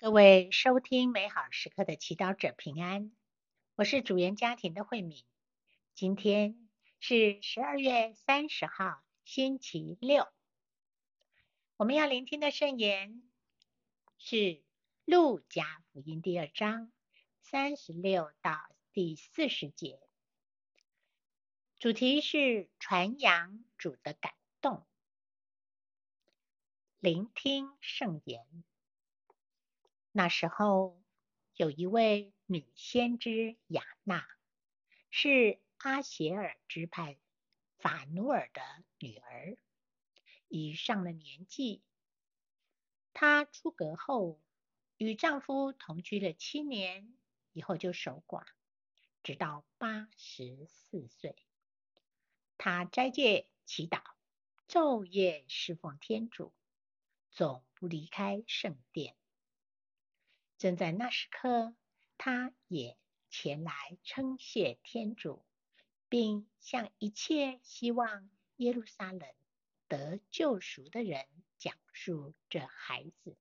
各位收听美好时刻的祈祷者平安，我是主言家庭的慧敏。今天是十二月三十号，星期六。我们要聆听的圣言是路加福音第二章三十六到第四十节，主题是传扬主的感动。聆听圣言。那时候，有一位女先知雅娜，是阿协尔支派法努尔的女儿，已上了年纪。她出阁后，与丈夫同居了七年，以后就守寡，直到八十四岁。她斋戒祈祷，昼夜侍奉天主，总不离开圣殿。正在那时刻，他也前来称谢天主，并向一切希望耶路撒冷得救赎的人讲述这孩子。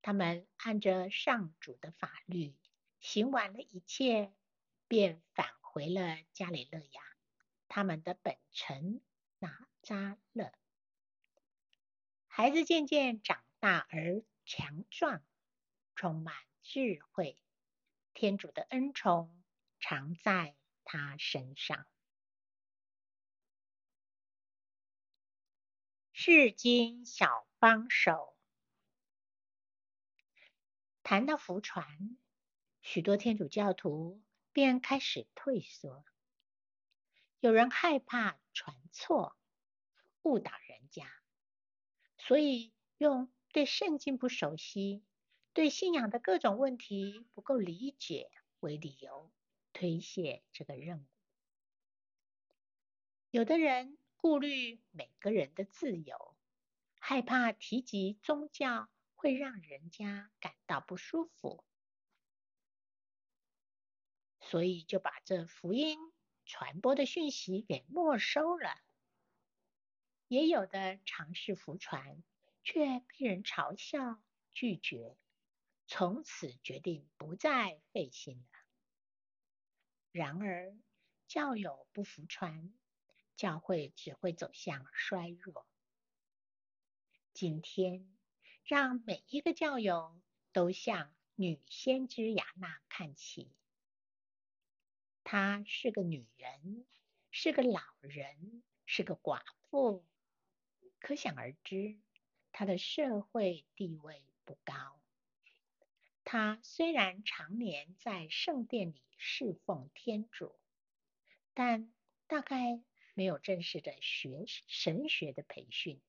他们按着上主的法律行完了一切，便返回了加里勒亚，他们的本城纳扎勒。孩子渐渐长大而强壮。充满智慧，天主的恩宠常在他身上。释经小帮手，谈到福传，许多天主教徒便开始退缩。有人害怕传错，误导人家，所以用对圣经不熟悉。对信仰的各种问题不够理解为理由，推卸这个任务。有的人顾虑每个人的自由，害怕提及宗教会让人家感到不舒服，所以就把这福音传播的讯息给没收了。也有的尝试服传，却被人嘲笑拒绝。从此决定不再费心了。然而，教友不服传，教会只会走向衰弱。今天，让每一个教友都向女先知雅纳看齐。她是个女人，是个老人，是个寡妇，可想而知，她的社会地位不高。他虽然常年在圣殿里侍奉天主，但大概没有正式的学神学的培训。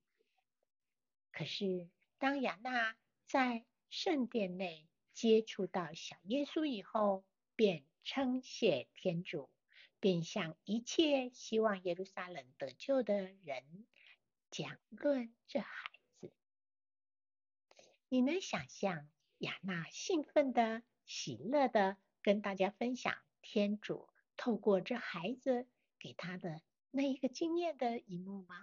可是，当亚纳在圣殿内接触到小耶稣以后，便称谢天主，并向一切希望耶路撒冷得救的人讲论这孩子。你能想象？亚娜兴奋的、喜乐的跟大家分享天主透过这孩子给他的那一个经验的一幕吗？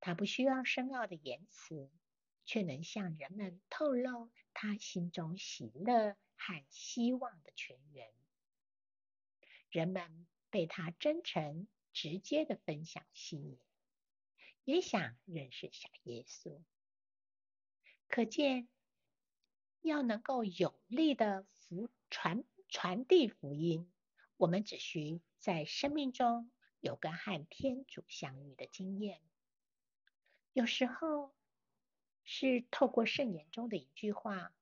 他不需要深奥的言辞，却能向人们透露他心中喜乐和希望的泉源。人们被他真诚、直接的分享吸引，也想认识小耶稣。可见，要能够有力的福传传递福音，我们只需在生命中有个和天主相遇的经验。有时候是透过圣言中的一句话，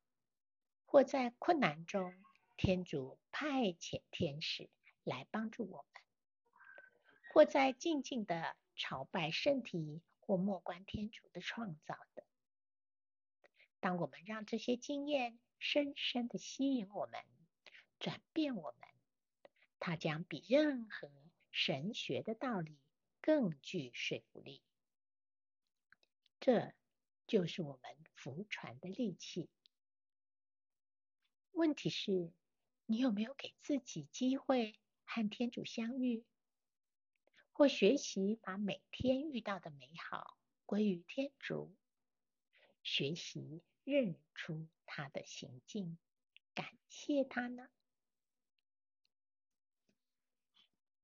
或在困难中，天主派遣天使来帮助我们；或在静静的朝拜圣体，或默观天主的创造的。当我们让这些经验深深地吸引我们、转变我们，它将比任何神学的道理更具说服力。这就是我们福传的利器。问题是，你有没有给自己机会和天主相遇，或学习把每天遇到的美好归于天主？学习认出他的行径，感谢他呢？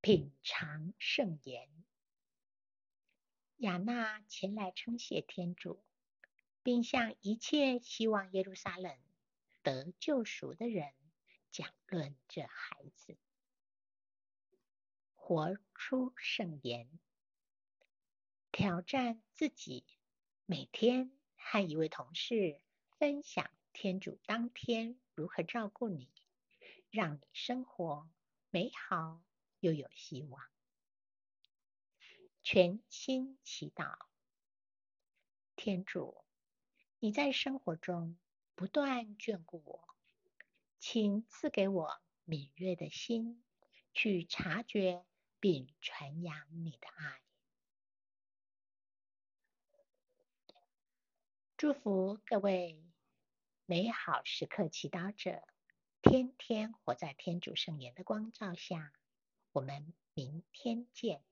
品尝圣言，亚纳前来称谢天主，并向一切希望耶路撒冷得救赎的人讲论这孩子。活出圣言，挑战自己，每天和一位同事分享天主当天如何照顾你，让你生活美好又有希望。全心祈祷，天主，你在生活中不断眷顾我，请赐给我敏锐的心，去察觉并传扬你的爱。祝福各位美好时刻祈祷者，天天活在天主圣言的光照下。我们明天见。